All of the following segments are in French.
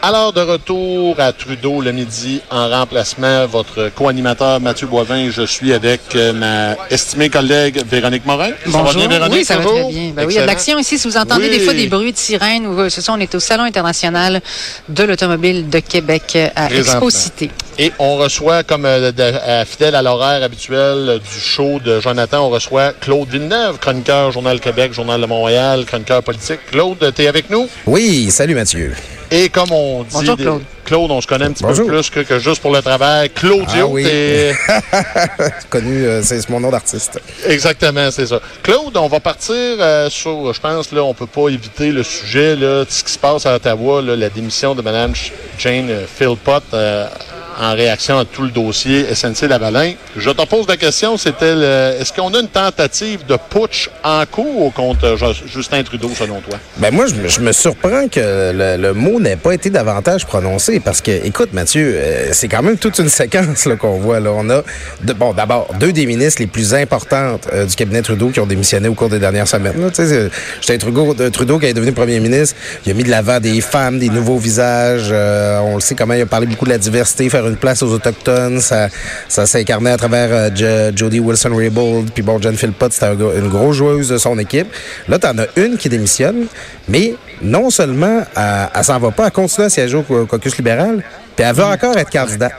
Alors, de retour à Trudeau le midi en remplacement, votre co-animateur Mathieu Boivin. Je suis avec euh, ma estimée collègue Véronique Morin. Bonjour. Ça va bien, Véronique? Oui, ça va très bien. Ben oui, il y a de l'action ici. Si vous entendez Oui. des fois des bruits de sirène, ou euh, ce sont, on est au Salon international de l'automobile de Québec euh, à. Expo Cité. Et on reçoit, comme euh, de- fidèle à l'horaire habituel du show de Jonathan, on reçoit Claude Villeneuve, chroniqueur Journal Québec, Journal de Montréal, chroniqueur politique. Claude, t'es avec nous? Oui, salut Mathieu. Et comme on dit... Bonjour, des- Claude. Claude, on se connaît un petit Bonjour. peu plus que, que juste pour le travail. Claudio, Ah oui. t'es... Connu, euh, c'est mon nom d'artiste. Exactement, c'est ça. Claude, on va partir euh, sur, je pense, là, on peut pas éviter le sujet, là, de ce qui se passe à Ottawa, là, la démission de Mme Jane euh, Philpott euh, en réaction à tout le dossier SNC-Lavalin. Je te pose la question, c'était, le- est-ce qu'on a une tentative de putsch en cours contre euh, Ju- Justin Trudeau, selon toi? Ben moi, je me, surprends que le, mot n'ait pas été davantage prononcé parce que, écoute, Mathieu, euh, c'est quand même toute une séquence qu'on voit. Là. On a, bon, d'abord, deux des ministres les plus importantes euh, du cabinet Trudeau qui ont démissionné au cours des dernières semaines. Justin Trudeau, euh, Trudeau, qui est devenu premier ministre, il a mis de l'avant des femmes, des nouveaux visages. euh, on le sait comment il a parlé beaucoup de la diversité, faire une place aux Autochtones. Ça, ça s'incarnait à travers euh, Jo- Jody Wilson-Raybould. Puis bon, Jen Philpott, c'était une grosse joueuse de son équipe. Là, t'en as une qui démissionne, mais non seulement elle, elle s'en va pas, elle continue à siéger au caucus libéral, puis elle veut encore être candidate.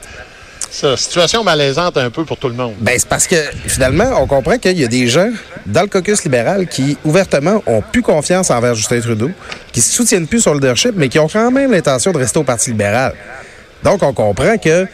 Ça, situation malaisante un peu pour tout le monde. Ben, c'est parce que finalement, on comprend qu'il y a des gens dans le caucus libéral qui, ouvertement, ont plus confiance envers Justin Trudeau, qui se soutiennent plus son leadership, mais qui ont quand même l'intention de rester au Parti libéral. Donc, on comprend que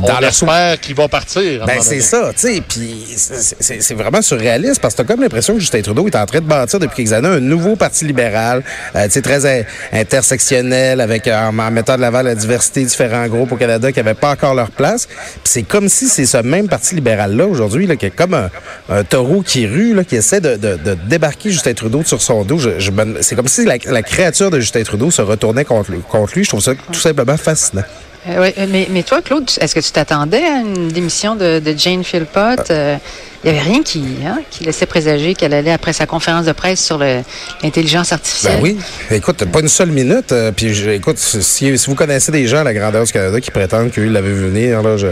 On dans leur espère qu'il va partir. ben c'est ça, tu sais, puis c'est- vraiment surréaliste parce que t'as comme l'impression que Justin Trudeau est en train de bâtir depuis quelques années un nouveau parti libéral, euh, tu sais, très in- intersectionnel, avec euh, en, en mettant de l'avant la diversité, différents groupes au Canada qui n'avaient pas encore leur place. Puis c'est comme si c'est ce même parti libéral-là aujourd'hui, là, qui est comme un, un taureau qui rue, là, qui essaie de, de- de débarquer Justin Trudeau sur son dos. Je, je c'est comme si la, la créature de Justin Trudeau se retournait contre lui. Contre lui. Je trouve ça tout simplement fascinant. Euh, mais, mais toi, Claude, est-ce que tu t'attendais à une démission de, de Jane Philpott? Euh, Il n'y avait rien qui, hein, qui laissait présager qu'elle allait, après sa conférence de presse sur l'intelligence artificielle. Ben oui. Écoute, pas une seule minute. euh, puis, je- écoute, si, si vous connaissez des gens à la grandeur du Canada qui prétendent qu'ils l'avaient vu venir, là, je,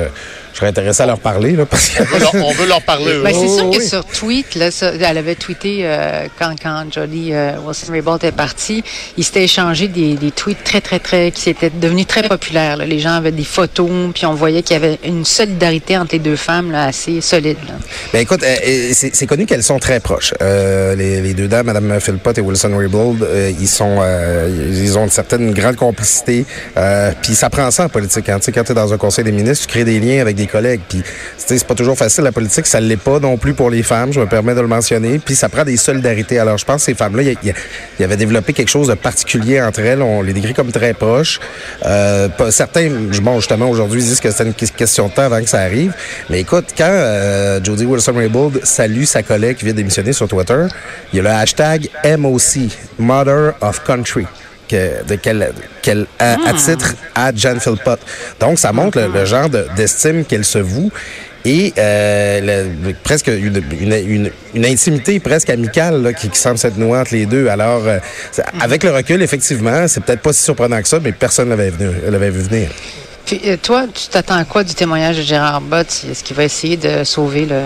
je serais intéressé à leur parler. Là, parce que... On veut leur, on veut leur parler. Ben, c'est Oh, sûr que oui. sur tweet, là, ça- elle avait tweeté euh, quand, quand Jodie euh, Wilson-Raybould est partie, il s'était échangé des, des tweets très, très, très, qui étaient devenus très populaires. là. Les gens avaient des photos, puis on voyait qu'il y avait une solidarité entre les deux femmes là, assez solide. là. Ben écoute, euh, c'est connu qu'elles sont très proches. Euh, les, les deux dames, Mme Philpott et Wilson Raybould, euh, ils sont, euh, ils ont une certaine grande complicité. Puis ça prend ça en politique. Hein. Quand tu es dans un conseil des ministres, tu crées des liens avec des collègues. Puis c'est pas toujours facile la politique, ça l'est pas non plus pour les femmes. Je me permets de le mentionner. Puis ça prend des solidarités. Alors je pense que ces femmes-là, il y, avait développé quelque chose de particulier entre elles. On les décrit comme très proches. Pas- certains, bon justement aujourd'hui, disent que c'est une question de temps avant que ça arrive. Mais écoute, quand euh, Jodie Wilson-Raybould salue sa collègue qui vient démissionner sur Twitter, il y a le hashtag MOC, Mother of Country. Que, de quel, quel à, à titre à Jan Philpott. Donc, ça montre le, le genre de- d'estime qu'elle se voue et euh, le- presque une, une, une- une intimité presque amicale là, qui, qui semble s'être nouée entre les deux. Alors, euh, c'est- avec le recul, effectivement, c'est peut-être pas si surprenant que ça, mais personne l'avait venu- l'avait vu venir. Euh, toi, tu t'attends à quoi du témoignage de Gérard Bott? Est-ce qu'il va essayer de sauver le,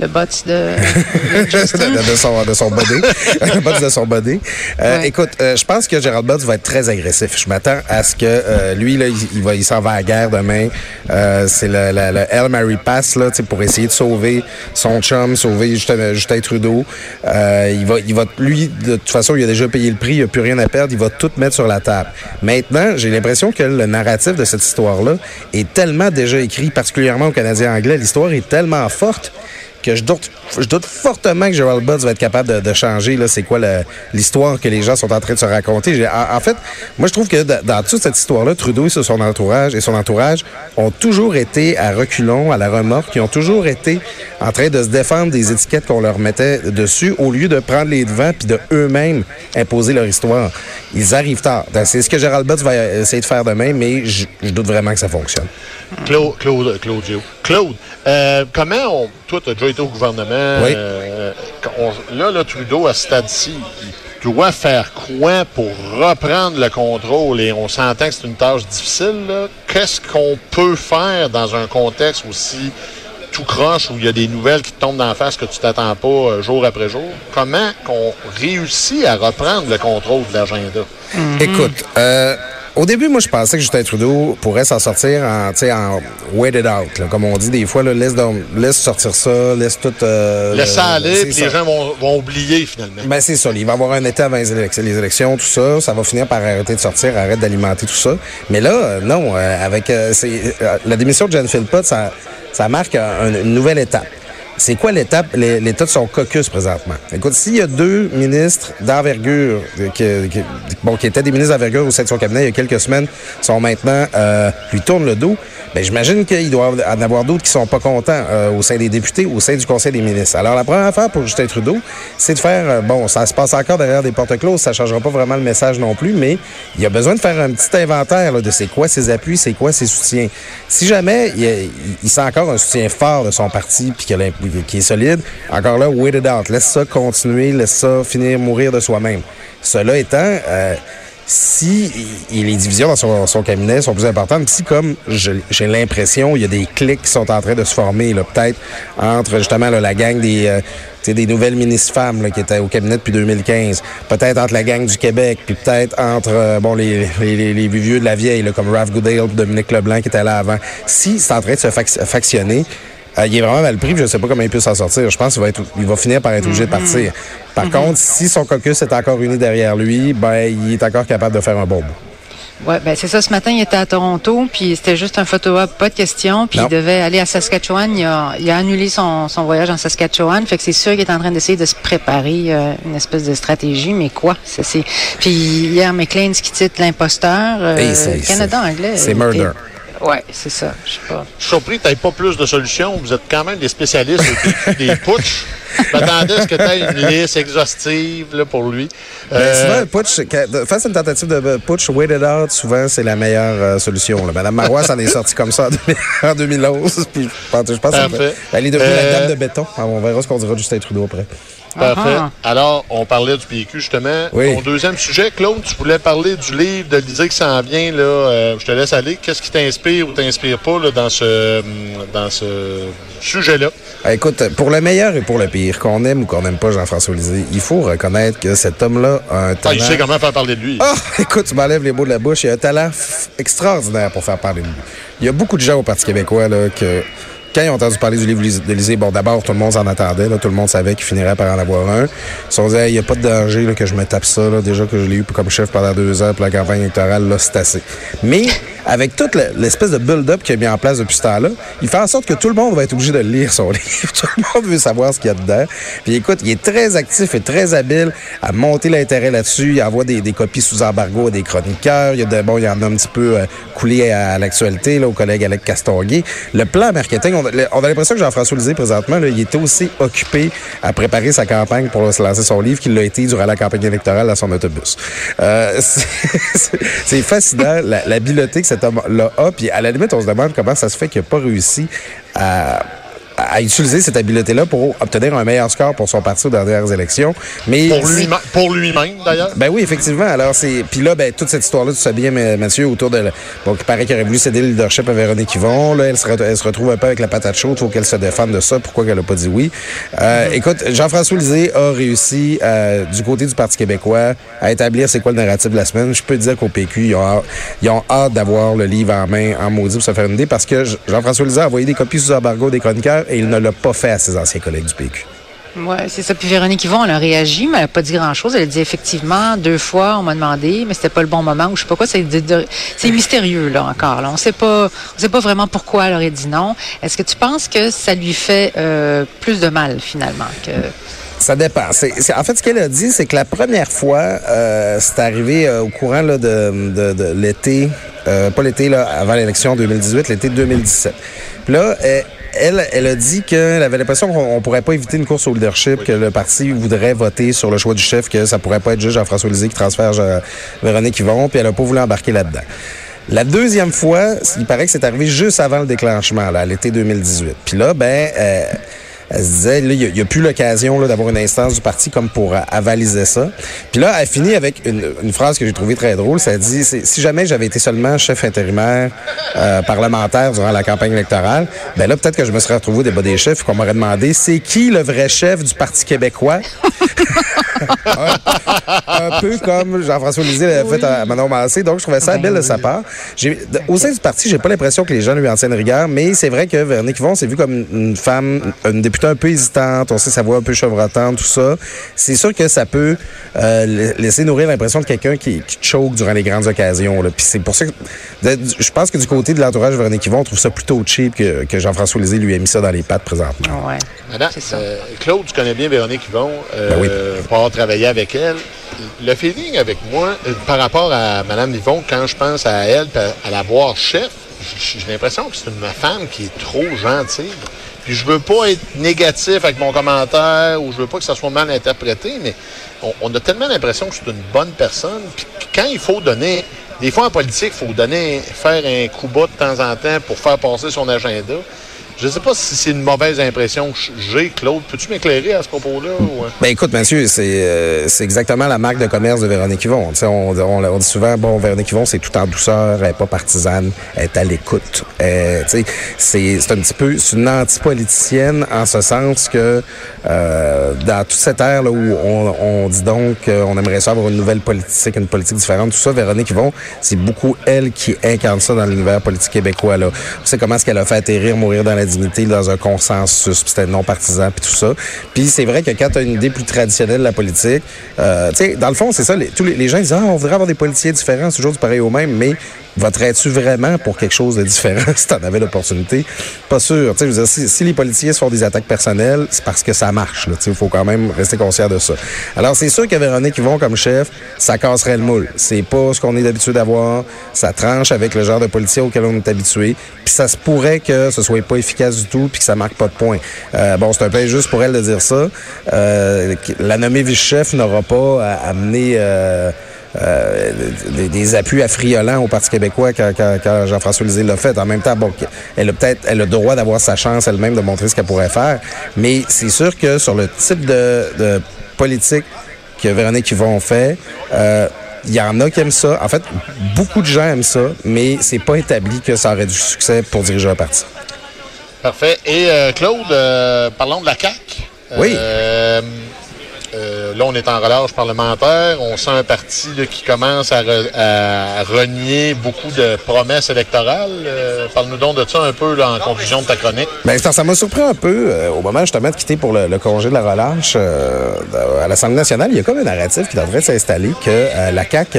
le Bott de, de son, de son body. Le boss de son body. Euh, Ouais. Écoute, euh, je pense que Gérald Butts va être très agressif. Je m'attends à ce que euh, lui, là, il, il va, il s'en va à la guerre demain. Euh, c'est le, le, le Hail Mary Pass là, pour essayer de sauver son chum, sauver Justin, Justin Trudeau. Euh, il va, il va, lui, de toute façon, il a déjà payé le prix, il n'a plus rien à perdre. Il va tout mettre sur la table. Maintenant, j'ai l'impression que le narratif de cette histoire-là est tellement déjà écrit, particulièrement au Canadien anglais. L'histoire est tellement forte que je doute, je doute fortement que Gerald Butts va être capable de, changer. Là, c'est quoi l'histoire que les gens sont en train de se raconter. En, fait, moi, je trouve que dans, toute cette histoire-là, Trudeau et son entourage et son entourage ont toujours été à reculons, à la remorque, ils ont toujours été en train de se défendre des étiquettes qu'on leur mettait dessus au lieu de prendre les devants puis de eux-mêmes imposer leur histoire. Ils arrivent tard. C'est ce que Gerald Butts va essayer de faire demain, mais je, je doute vraiment que ça fonctionne. Claude, Claude, Claudio. Claude, euh, comment on. Toi, tu as déjà été au gouvernement. Oui. euh, on- là, là, Trudeau, à ce stade-ci, il doit faire quoi pour reprendre le contrôle? Et on s'entend que c'est une tâche difficile. Qu'est-ce qu'on peut faire dans un contexte aussi tout croche où il y a des nouvelles qui te tombent d'en face que tu t'attends pas euh, jour après jour? Comment qu'on réussit à reprendre le contrôle de l'agenda? Écoute, euh, au début, moi, je pensais que Justin Trudeau pourrait s'en sortir en, tu sais, en wait it out, là, comme on dit des fois, là, laisse, donc- laisse sortir ça, laisse tout... Euh, Laisse ça euh, aller, puis les gens vont, vont oublier finalement. Ben, c'est ça. Il va y avoir un été avant les élections, les élections, tout ça. Ça va finir par arrêter de sortir, arrête d'alimenter tout ça. Mais là, euh, non, euh, avec euh, euh, la démission de Jen Philpott, ça, ça marque un- une nouvelle étape. C'est quoi l'étape, l'é- l'état de son caucus présentement? Écoute, s'il y a deux ministres d'envergure, bon, qui étaient des ministres d'envergure au sein de son cabinet il y a quelques semaines, sont maintenant, euh, lui tournent le dos, ben, j'imagine qu'il doit en avoir d'autres qui sont pas contents euh, au sein des députés, au sein du Conseil des ministres. Alors, la première affaire pour Justin Trudeau, c'est de faire, euh, bon, ça se passe encore derrière des portes closes, ça changera pas vraiment le message non plus, mais il a besoin de faire un petit inventaire là, de c'est quoi ses appuis, c'est quoi ses soutiens. Si jamais il, il- il sent encore un soutien fort de son parti puis a qu'il est solide, encore là, wait it out. Laisse ça continuer, laisse ça finir mourir de soi-même. Cela étant, euh, si il- les divisions dans son, cabinet sont plus importantes, si comme j'ai l'impression, il y a des clics qui sont en train de se former, peut-être entre justement la gang des, euh, des nouvelles ministres femmes qui étaient au cabinet depuis 2015, peut-être entre la gang du Québec, puis peut-être entre euh, bon les, vieux de la vieille, comme Ralph Goodale, Dominique Leblanc qui était là avant. Si c'est en train de se fac- factionner, euh, il est vraiment mal pris, puis je ne sais pas comment il peut s'en sortir. Je pense qu'il va, être, il va finir par être obligé de partir. Par contre, si son caucus est encore uni derrière lui, ben, il est encore capable de faire un bon bout. Ouais, ben c'est ça. Ce matin, il était à Toronto, puis c'était juste un photo-op, pas de question. Puis Non. il devait aller à Saskatchewan. Il a, il a annulé son, son voyage en Saskatchewan. Fait que c'est sûr qu'il est en train d'essayer de se préparer euh, une espèce de stratégie. Mais quoi? Ça, c'est... Puis hier, McLean qui titre l'imposteur. euh, Canada anglais. c'est il murder. Ouais, c'est ça. Je sais pas. Je suis surpris que tu n'aies pas plus de solutions. Vous êtes quand même des spécialistes des putsch. Je m'attendais à ce que tu aies une liste exhaustive là, pour lui. Ben, Euh, souvent, le putsch, quand- face à une tentative de putsch, wait it out, souvent, c'est la meilleure euh, solution. Là. Madame Marois s'en est sortie comme ça en, 2000 en 2011. Puis je pense, je pense Parfait. qu'elle- elle est devenue Euh, la dame de béton. Alors, on verra ce qu'on dira de Justin Trudeau après. Parfait. Ah. Alors, on parlait du PQ, justement. Oui. Ton deuxième sujet, Claude, tu voulais parler du livre de l'Isée qui s'en vient. Là, Euh, je te laisse aller. Qu'est-ce qui t'inspire ou t'inspire pas là, dans ce, hum, dans ce sujet-là? Ah, Écoute, pour le meilleur et pour le pire, qu'on aime ou qu'on n'aime pas Jean-François Lisée, il faut reconnaître que cet homme-là a un Ah, talent... il sait comment faire parler de lui. Ah, écoute, tu m'enlèves les mots de la bouche. Il a un talent extraordinaire pour faire parler de lui. Il y a beaucoup de gens au Parti québécois là, que, quand ils ont entendu parler du livre de Lisée, bon, d'abord, tout le monde s'en attendait. Tout le monde savait qu'il finirait par en avoir un. Ils se sont dit, il n'y a pas de danger que je me tape ça. Déjà que je l'ai eu comme chef pendant deux ans pour la campagne électorale, là, c'est assez. Mais avec toute le- l'espèce de build-up qu'il a mis en place depuis ce temps-là, il fait en sorte que tout le monde va être obligé de lire, son livre. tout le monde veut savoir ce qu'il y a dedans. Puis écoute, il est très actif et très habile à monter l'intérêt là-dessus. Il envoie des, des copies sous embargo à des chroniqueurs. Il y a de, bon, il en a un petit peu euh, coulé à, l'actualité, là, au collègue Alec Castonguay. Le plan marketing, on on a l'impression que Jean-François Lisée, présentement, là, il était aussi occupé à préparer sa campagne pour se lancer son livre qu'il l'a été durant la campagne électorale dans son autobus. Euh, c'est- fascinant, la- l'habileté que a. Puis à la limite, on se demande comment ça se fait qu'il n'a pas réussi à à utiliser cette habileté-là pour obtenir un meilleur score pour son parti aux dernières élections. Mais Pour lui-même, pour lui-même, d'ailleurs? ben oui, effectivement. Alors, c'est. Puis là, ben, toute cette histoire-là, tu sais bien, mais, Mathieu, autour de. Bon, il paraît qu'il aurait voulu céder le leadership à Véronique Yvon. Là, elle se, elle se retrouve un peu avec la patate chaude. Il faut qu'elle se défende de ça. Pourquoi qu'elle a pas dit oui? Euh, Écoute, Jean-François Lisée a réussi, euh, du côté du Parti québécois, à établir c'est quoi le narratif de la semaine. Je peux te dire qu'au PQ, ils ont, hâte- ils ont hâte d'avoir le livre en main, en maudit, pour se faire une idée, parce que Jean-François Lisée a envoyé des copies sous embargo des chroniqueurs et il ne l'a pas fait à ses anciens collègues du PQ. Oui, c'est ça. Puis Véronique Yvon, elle a réagi, mais elle n'a pas dit grand-chose. Elle a dit effectivement, deux fois, on m'a demandé, mais c'était pas le bon moment, ou je sais pas quoi. C'est, c'est mystérieux, là, encore. Là. On sait pas, on sait pas vraiment pourquoi elle aurait dit non. Est-ce que tu penses que ça lui fait euh, plus de mal, finalement, que... Ça dépend. En fait, ce qu'elle a dit, c'est que la première fois, euh, c'est arrivé euh, au courant là, de, de, de l'été, euh, pas l'été, là, avant l'élection 2018, l'été 2017. Puis là, elle, elle, elle a dit qu'elle avait l'impression qu'on ne pourrait pas éviter une course au leadership, que le parti voudrait voter sur le choix du chef, que ça pourrait pas être juste Jean-François Lisée qui transfère Véronique Yvon, puis elle a pas voulu embarquer là-dedans. La deuxième fois, il paraît que c'est arrivé juste avant le déclenchement, là, à l'été 2018. Puis là, ben, euh, elle se disait, là, il n'y a, plus l'occasion d'avoir une instance du parti comme pour euh, avaliser ça. Puis là, elle finit avec une, une phrase que j'ai trouvée très drôle. Ça dit, si jamais j'avais été seulement chef intérimaire euh, parlementaire durant la campagne électorale, ben là, peut-être que je me serais retrouvé au débat des chefs et qu'on m'aurait demandé, c'est qui le vrai chef du Parti québécois? Un, un peu comme Jean-François Lisée l'avait fait à Manon Massé. Donc, je trouvais ça belle de sa part. J'ai- de- au sein du parti, j'ai pas l'impression que les gens lui en tiennent rigueur, mais c'est vrai que Véronique Yvon s'est vue comme une femme, une députée un peu hésitante. On sait sa voix un peu chevrotante, tout ça. C'est sûr que ça peut euh, la- laisser nourrir l'impression de quelqu'un qui, qui choke durant les grandes occasions. là. Puis c'est pour ça que de- je pense que du côté de l'entourage de Véronique Yvon, on trouve ça plutôt cheap que, que Jean-François Lisée lui a mis ça dans les pattes présentement. Ouais. Madame, C'est ça. euh, Claude, tu connais bien Véronique Yvon, euh, Ben oui. pour avoir travaillé avec elle. Le feeling avec moi, euh, par rapport à Madame Yvon, quand je pense à elle, à, la voir chef, j'ai l'impression que c'est une femme qui est trop gentille. Puis je veux pas être négatif avec mon commentaire ou je veux pas que ça soit mal interprété, mais on, on a tellement l'impression que c'est une bonne personne. Puis quand il faut donner, des fois en politique, il faut donner, faire un coup bas de temps en temps pour faire passer son agenda. Je ne sais pas si c'est une mauvaise impression que j'ai, Claude. Peux-tu m'éclairer à ce propos-là? ou, euh? Ben écoute, monsieur, c'est euh, exactement la marque de commerce de Véronique Yvon. On, on, on dit souvent, bon, Véronique Yvon, c'est tout en douceur, elle n'est pas partisane, elle est à l'écoute. Euh, c'est un petit peu, une anti-politicienne en ce sens que euh, dans toute cette ère là, où on, on dit donc qu'on aimerait ça avoir une nouvelle politique, une politique différente, tout ça, Véronique Yvon, c'est beaucoup elle qui incarne ça dans l'univers politique québécois. Là. On sait comment est-ce qu'elle a fait atterrir, mourir dans la dignité, dans un consensus, puis c'était non partisan, puis tout ça. Puis c'est vrai que quand tu as une idée plus traditionnelle de la politique, euh, tu sais, dans le fond, c'est ça, les, tous les, gens disent, ah, on voudrait avoir des politiciens différents, c'est toujours du pareil au même, mais voterais-tu vraiment pour quelque chose de différent si tu en avais l'opportunité? Pas sûr. Je veux dire, si, si les politiciens se font des attaques personnelles, c'est parce que ça marche. Il faut quand même rester conscient de ça. Alors, c'est sûr que Véronique Yvon comme chef, ça casserait le moule. C'est pas ce qu'on est habitué d'avoir. Ça tranche avec le genre de politicien auquel on est habitué. Puis ça se pourrait que ce soit pas efficace du tout puis que ça marque pas de points. Euh, bon, c'est un peu injuste pour elle de dire ça. Euh, la nommée vice-chef n'aura pas à amener... Euh, euh, des, des appuis affriolants au Parti québécois quand, quand- quand Jean-François Lisée l'a fait. En même temps, bon, elle a peut-être elle a le droit d'avoir sa chance elle-même de montrer ce qu'elle pourrait faire, mais c'est sûr que sur le type de, de politique que Véronique Yvon fait, euh, il y en a qui aiment ça. En fait, beaucoup de gens aiment ça, mais c'est pas établi que ça aurait du succès pour diriger un parti. Parfait. Et euh, Claude, euh, parlons de la CAQ. Oui. Euh, euh, là, on est en relâche parlementaire. On sent un parti qui commence à, re- à renier beaucoup de promesses électorales. Euh, Parle-nous donc de ça un peu en conclusion de ta chronique. Ben, ça m'a surpris un peu euh, au moment justement de quitter pour le, congé de la relâche à l'Assemblée nationale. Il y a comme un narratif qui devrait s'installer que la CAQ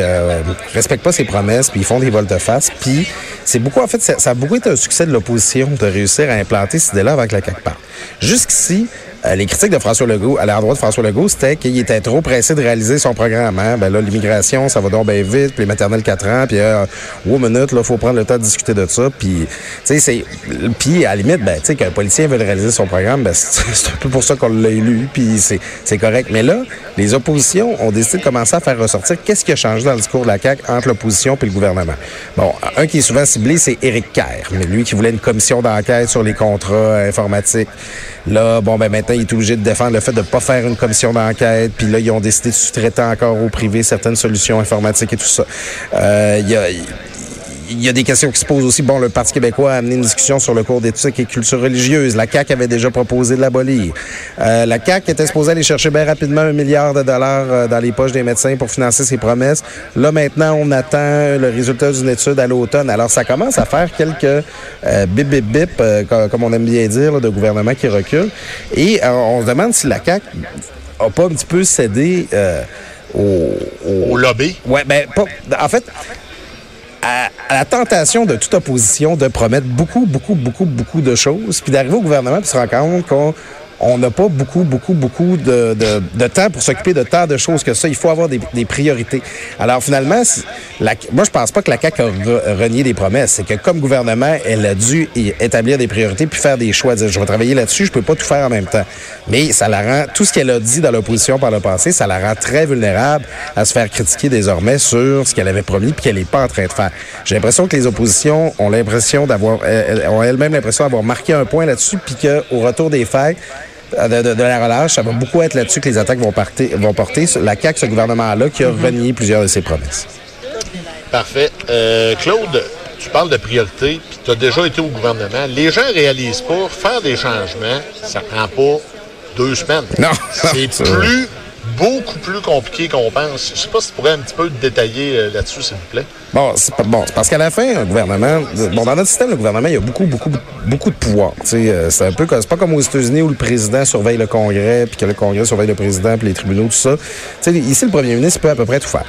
respecte pas ses promesses, puis ils font des volte-face. Puis c'est beaucoup, en fait, ça, ça a beaucoup été un succès de l'opposition de réussir à implanter cette idée-là avant que la CAQ parte. Jusqu'ici, euh, les critiques de François Legault, à l'endroit de François Legault, c'était qu'il était trop pressé de réaliser son programme. Hein? Ben là, l'immigration, ça va donc bien vite, puis les maternelles 4 ans, puis euh, minute, là, faut prendre le temps de discuter de ça. Puis, tu sais, c'est, puis à la limite, ben, tu sais, qu'un politicien veut réaliser son programme, ben, c'est un peu pour ça qu'on l'a élu, puis c'est, c'est correct. Mais là, les oppositions ont décidé de commencer à faire ressortir qu'est-ce qui a changé dans le discours de la CAQ entre l'opposition et le gouvernement. Bon, un qui est souvent ciblé, c'est Éric Kerr, mais lui qui voulait une commission d'enquête sur les contrats informatiques. Là, bon, ben maintenant, il est obligé de défendre le fait de ne pas faire une commission d'enquête. Puis là, ils ont décidé de sous-traiter encore au privé certaines solutions informatiques et tout ça. Euh, Il y a il y a des questions qui se posent aussi. Bon, le Parti québécois a amené une discussion sur le cours d'éthique et culture religieuse. La CAQ avait déjà proposé de l'abolir. Euh, la CAQ était supposée aller chercher bien rapidement un milliard de dollars euh, dans les poches des médecins pour financer ses promesses. Là, maintenant, on attend le résultat d'une étude à l'automne. Alors, ça commence à faire quelques euh, bip, bip, bip, euh, comme, on aime bien dire, là, de gouvernement qui recule. Et euh, on se demande si la CAQ a pas un petit peu cédé euh, au, au- Au lobby. Ouais, ben, pas, en fait, à, à la tentation de toute opposition de promettre beaucoup, beaucoup, beaucoup, beaucoup de choses, puis d'arriver au gouvernement puis se rendre compte qu'on on n'a pas beaucoup, beaucoup, beaucoup de, de, temps pour s'occuper de tant de choses que ça. Il faut avoir des, priorités. Alors finalement, moi je pense pas que la CAQ a re- renié des promesses. C'est que comme gouvernement, elle a dû établir des priorités puis faire des choix. Dire, je vais travailler là-dessus, je peux pas tout faire en même temps. Mais ça la rend, tout ce qu'elle a dit dans l'opposition par le passé, ça la rend très vulnérable à se faire critiquer désormais sur ce qu'elle avait promis puis qu'elle n'est pas en train de faire. J'ai l'impression que les oppositions ont l'impression d'avoir, ont elles-mêmes l'impression d'avoir marqué un point là-dessus puis qu'au retour des euh, de, de- de la relâche, ça va beaucoup être là-dessus que les attaques vont, porter. La CAQ, ce gouvernement-là, qui a renié plusieurs de ses promesses. Parfait. Euh, Claude, tu parles de priorité, puis tu as déjà été au gouvernement. Les gens réalisent pas, faire des changements, ça prend pas deux semaines. Non. C'est Ça- plus, beaucoup plus compliqué qu'on pense. Je sais pas si tu pourrais un petit peu détailler euh, là-dessus, s'il vous plaît. Bon, c'est bon, parce qu'à la fin, un gouvernement, bon, dans notre système, le gouvernement, il y a beaucoup, beaucoup, beaucoup de pouvoir. Euh, c'est un peu, comme- c'est pas comme aux États-Unis où le président surveille le Congrès, puis que le Congrès surveille le président, puis les tribunaux, tout ça. Ici, le premier ministre peut à peu près tout faire.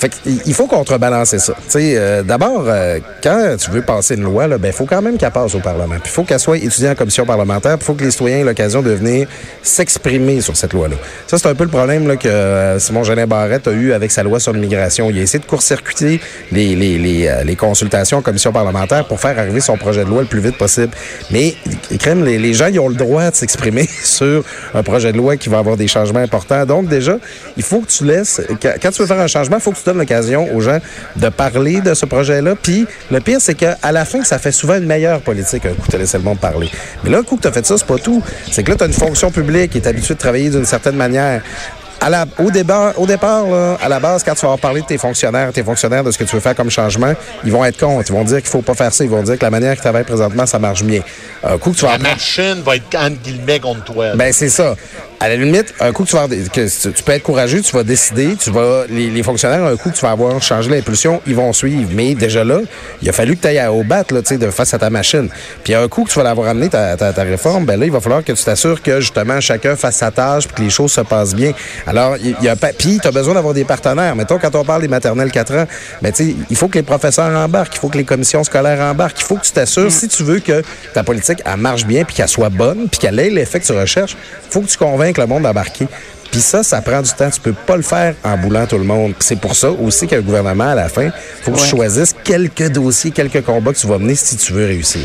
Fait il faut contrebalancer ça. Euh, d'abord, euh, quand tu veux passer une loi, là, ben, faut quand même qu'elle passe au Parlement. Il faut qu'elle soit étudiée en commission parlementaire. Il faut que les citoyens aient l'occasion de venir s'exprimer sur cette loi-là. Ça, c'est un peu le problème là, que euh, Simon Jeanin Barrette a eu avec sa loi sur l'immigration. Il a essayé de court-circuiter les, les, les, euh, les consultations en commission parlementaire pour faire arriver son projet de loi le plus vite possible. Mais, crème, les, les gens, ils ont le droit de s'exprimer sur un projet de loi qui va avoir des changements importants. Donc, déjà, il faut que tu laisses, quand tu veux faire un changement, il faut que tu donnes l'occasion aux gens de parler de ce projet-là. Puis, le pire, c'est qu'à la fin, ça fait souvent une meilleure politique, un coup, tu laissé le monde parler. Mais là, un coup que tu as fait ça, c'est pas tout. C'est que là, tu as une fonction publique qui est habituée de travailler d'une certaine manière. À la, au, débat, au départ, là, à la base, quand tu vas parler de tes fonctionnaires, tes fonctionnaires de ce que tu veux faire comme changement, ils vont être contre. Ils vont dire qu'il faut pas faire ça. Ils vont dire que la manière qu'ils travaillent présentement, ça marche bien. Un coup que tu vas La apprendre- machine va être entre guillemets contre toi. ben, c'est ça. À la limite, un coup que tu vas que tu peux être courageux, tu vas décider, tu vas les, les fonctionnaires un coup que tu vas avoir changé l'impulsion, ils vont suivre. Mais déjà là, il a fallu que tu ailles au bat là, de face à ta machine. Puis un coup que tu vas l'avoir amené ta, ta, ta réforme, ben là, il va falloir que tu t'assures que justement chacun fasse sa tâche puis que les choses se passent bien. Alors, il y a puis tu as besoin d'avoir des partenaires. Mettons quand on parle des maternelles 4 ans, ben tu il faut que les professeurs embarquent, il faut que les commissions scolaires embarquent, il faut que tu t'assures si tu veux que ta politique elle marche bien puis qu'elle soit bonne puis qu'elle ait l'effet que tu recherches, faut que tu convainques le monde d'embarquer. Puis ça, ça prend du temps. Tu peux pas le faire en boulant tout le monde. C'est pour ça aussi qu'un gouvernement, à la fin, faut que tu choisisses quelques dossiers, quelques combats que tu vas mener si tu veux réussir.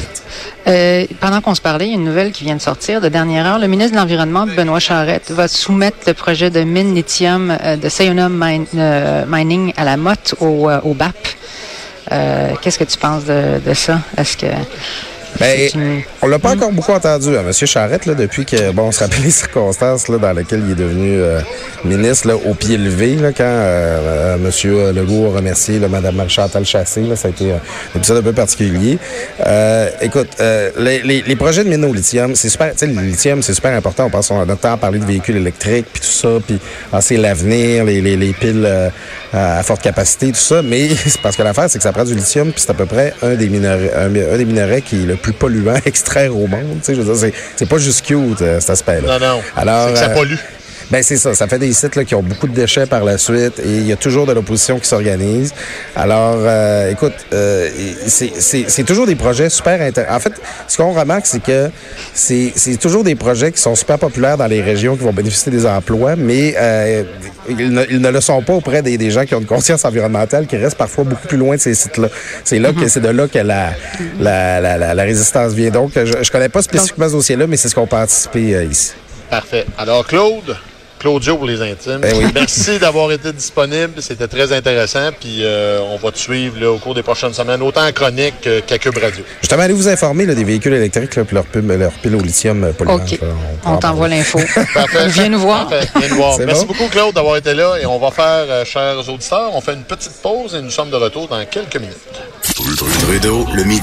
Euh, pendant qu'on se parlait, il y a une nouvelle qui vient de sortir de dernière heure. Le ministre de l'Environnement, Benoît Charette, va soumettre le projet de mine lithium euh, de Sayona Mine- euh, Mining à la motte au, au BAP. Qu'est-ce que tu penses de, de ça? Est-ce que Ben, une- on l'a pas encore beaucoup entendu, hein, M. Charette, là, depuis que, bon, on se rappelle les circonstances là, dans lesquelles il est devenu euh, ministre là, au pied levé, là, quand euh, euh, M. Legault a remercié là, Mme Marie-Chantal Chassé. Là, ça a été euh, un épisode un peu particulier. Euh, écoute, euh, les, les, les projets de mine au lithium, c'est super, le lithium, c'est super important. On passe notre temps à parler de véhicules électriques, puis tout ça, puis ah, c'est l'avenir, les, les, les piles euh, à forte capacité, tout ça. Mais c'est parce que l'affaire, c'est que ça prend du lithium, puis c'est à peu près un des minerais, un, un des minerais qui est le plus polluant à extraire au monde. Tu sais, je veux dire, c'est, pas juste cute, euh, cet aspect-là. Non, non. Alors, c'est que ça euh, pollue. Ben c'est ça, ça fait des sites là, qui ont beaucoup de déchets par la suite et il y a toujours de l'opposition qui s'organise. Alors, euh, écoute, euh, c'est- toujours des projets super intéressants. En fait, ce qu'on remarque, c'est que c'est toujours des projets qui sont super populaires dans les régions qui vont bénéficier des emplois, mais euh, ils, ne, le sont pas auprès des, gens qui ont une conscience environnementale qui restent parfois beaucoup plus loin de ces sites-là. C'est là que c'est de là que la, la, la, la, la résistance vient. Donc, je, je connais pas spécifiquement ce dossier-là, mais c'est ce qu'on peut anticiper euh, ici. Parfait. Alors, Claude, Claudio pour les intimes. Ben oui. Merci d'avoir été disponible. C'était très intéressant. Puis, euh, on va te suivre là, au cours des prochaines semaines, autant en chronique que- qu'à Cube Radio. Justement, allez vous informer là, des véhicules électriques là, puis leur, pile- leur pile au lithium euh, polluant. OK. On en t'envoie l'info. Parfait. Viens nous voir. Viens nous voir. Merci bon? beaucoup, Claude, d'avoir été là. Et on va faire, euh, chers auditeurs, on fait une petite pause et nous sommes de retour dans quelques minutes. Trudeau, le midi.